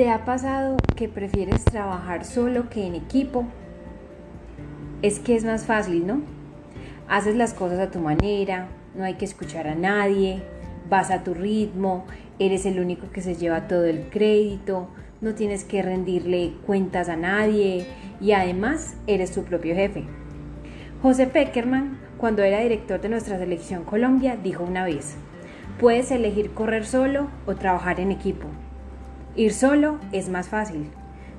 ¿Te ha pasado que prefieres trabajar solo que en equipo? Es que es más fácil, ¿no? Haces las cosas a tu manera, no hay que escuchar a nadie, vas a tu ritmo, eres el único que se lleva todo el crédito, no tienes que rendirle cuentas a nadie y además eres tu propio jefe. José Peckerman, cuando era director de nuestra selección Colombia, dijo una vez, puedes elegir correr solo o trabajar en equipo. Ir solo es más fácil,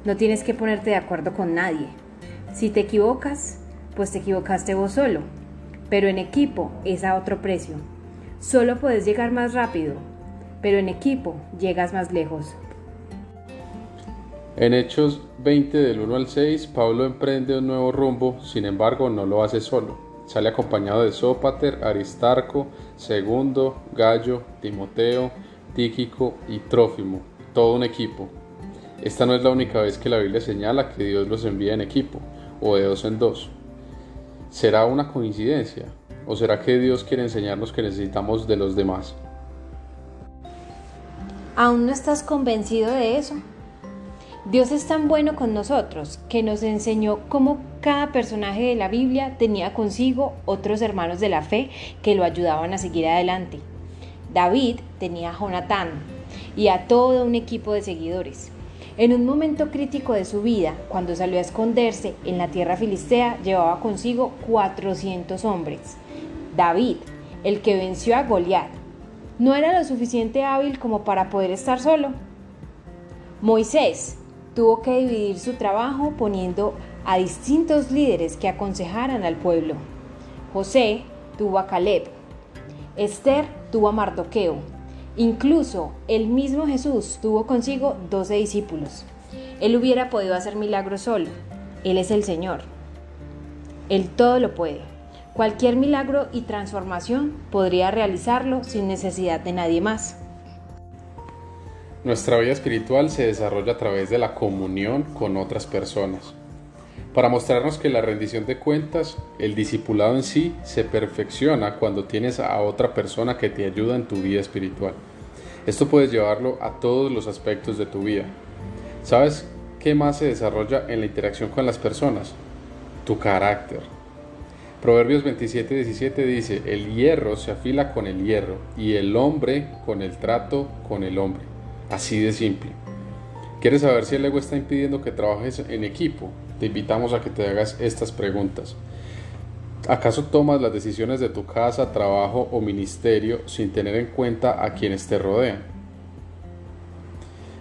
no tienes que ponerte de acuerdo con nadie. Si te equivocas, pues te equivocaste vos solo, pero en equipo es a otro precio. Solo puedes llegar más rápido, pero en equipo llegas más lejos. En Hechos 20 del 1 al 6, Pablo emprende un nuevo rumbo, sin embargo no lo hace solo. Sale acompañado de Sópater, Aristarco, Segundo, Gallo, Timoteo, Tíquico y Trófimo, todo un equipo. Esta no es la única vez que la Biblia señala que Dios los envía en equipo, o de dos en dos. ¿Será una coincidencia? ¿O será que Dios quiere enseñarnos que necesitamos de los demás? ¿Aún no estás convencido de eso? Dios es tan bueno con nosotros que nos enseñó cómo cada personaje de la Biblia tenía consigo otros hermanos de la fe que lo ayudaban a seguir adelante. David tenía a Jonatán y a todo un equipo de seguidores. En un momento crítico de su vida, cuando salió a esconderse en la tierra filistea, llevaba consigo 400 hombres. David, el que venció a Goliat, no era lo suficiente hábil como para poder estar solo. Moisés, tuvo que dividir su trabajo poniendo a distintos líderes que aconsejaran al pueblo. José tuvo a Caleb, Esther tuvo a Mardoqueo, incluso el mismo Jesús tuvo consigo doce discípulos. Él hubiera podido hacer milagros solo, Él es el Señor. Él todo lo puede. Cualquier milagro y transformación podría realizarlo sin necesidad de nadie más. Nuestra vida espiritual se desarrolla a través de la comunión con otras personas. Para mostrarnos que la rendición de cuentas, el discipulado en sí, se perfecciona cuando tienes a otra persona que te ayuda en tu vida espiritual. Esto puedes llevarlo a todos los aspectos de tu vida. ¿Sabes qué más se desarrolla en la interacción con las personas? Tu carácter. Proverbios 27-17 dice, el hierro se afila con el hierro y el hombre con el trato con el hombre. Así de simple. ¿Quieres saber si el ego está impidiendo que trabajes en equipo? Te invitamos a que te hagas estas preguntas. ¿Acaso tomas las decisiones de tu casa, trabajo o ministerio sin tener en cuenta a quienes te rodean?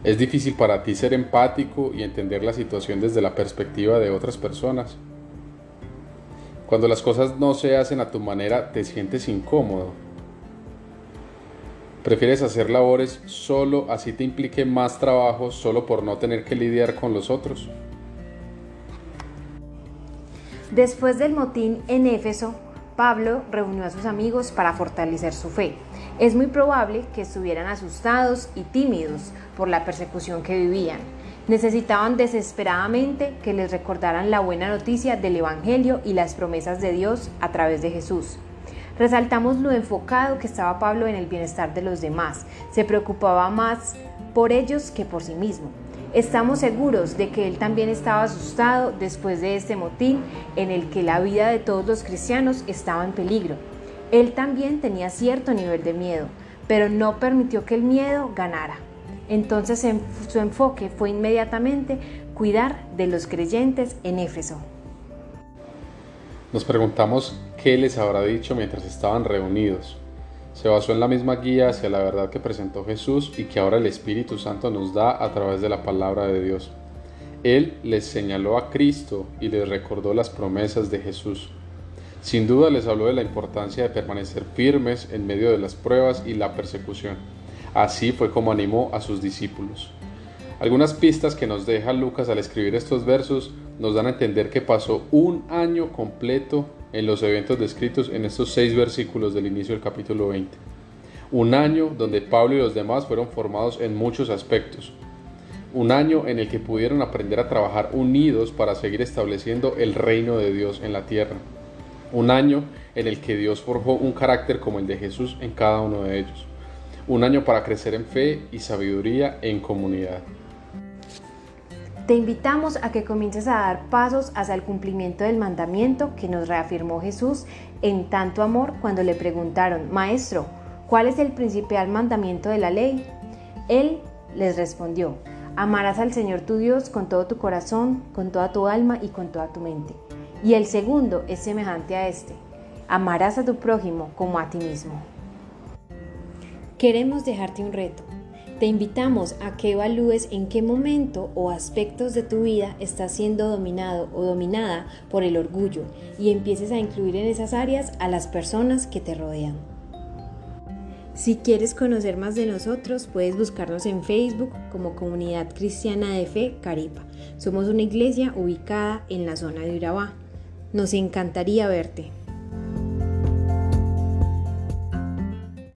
¿Es difícil para ti ser empático y entender la situación desde la perspectiva de otras personas? Cuando las cosas no se hacen a tu manera, te sientes incómodo ¿Prefieres hacer labores solo así te implique más trabajo solo por no tener que lidiar con los otros? Después del motín en Éfeso, Pablo reunió a sus amigos para fortalecer su fe. Es muy probable que estuvieran asustados y tímidos por la persecución que vivían. Necesitaban desesperadamente que les recordaran la buena noticia del Evangelio y las promesas de Dios a través de Jesús. Resaltamos lo enfocado que estaba Pablo en el bienestar de los demás. Se preocupaba más por ellos que por sí mismo. Estamos seguros de que él también estaba asustado después de este motín en el que la vida de todos los cristianos estaba en peligro. Él también tenía cierto nivel de miedo, pero no permitió que el miedo ganara. Entonces su enfoque fue inmediatamente cuidar de los creyentes en Éfeso. Nos preguntamos qué les habrá dicho mientras estaban reunidos. Se basó en la misma guía hacia la verdad que presentó Jesús y que ahora el Espíritu Santo nos da a través de la palabra de Dios. Él les señaló a Cristo y les recordó las promesas de Jesús. Sin duda les habló de la importancia de permanecer firmes en medio de las pruebas y la persecución. Así fue como animó a sus discípulos. Algunas pistas que nos deja Lucas al escribir estos versos nos dan a entender que pasó un año completo en los eventos descritos en estos seis versículos del inicio del capítulo 20. Un año donde Pablo y los demás fueron formados en muchos aspectos. Un año en el que pudieron aprender a trabajar unidos para seguir estableciendo el reino de Dios en la tierra. Un año en el que Dios forjó un carácter como el de Jesús en cada uno de ellos. Un año para crecer en fe y sabiduría en comunidad. Te invitamos a que comiences a dar pasos hacia el cumplimiento del mandamiento que nos reafirmó Jesús en tanto amor cuando le preguntaron, Maestro, ¿cuál es el principal mandamiento de la ley? Él les respondió, amarás al Señor tu Dios con todo tu corazón, con toda tu alma y con toda tu mente. Y el segundo es semejante a este, amarás a tu prójimo como a ti mismo. Queremos dejarte un reto. Te invitamos a que evalúes en qué momento o aspectos de tu vida estás siendo dominado o dominada por el orgullo y empieces a incluir en esas áreas a las personas que te rodean. Si quieres conocer más de nosotros, puedes buscarnos en Facebook como Comunidad Cristiana de Fe Caripa. Somos una iglesia ubicada en la zona de Urabá. Nos encantaría verte.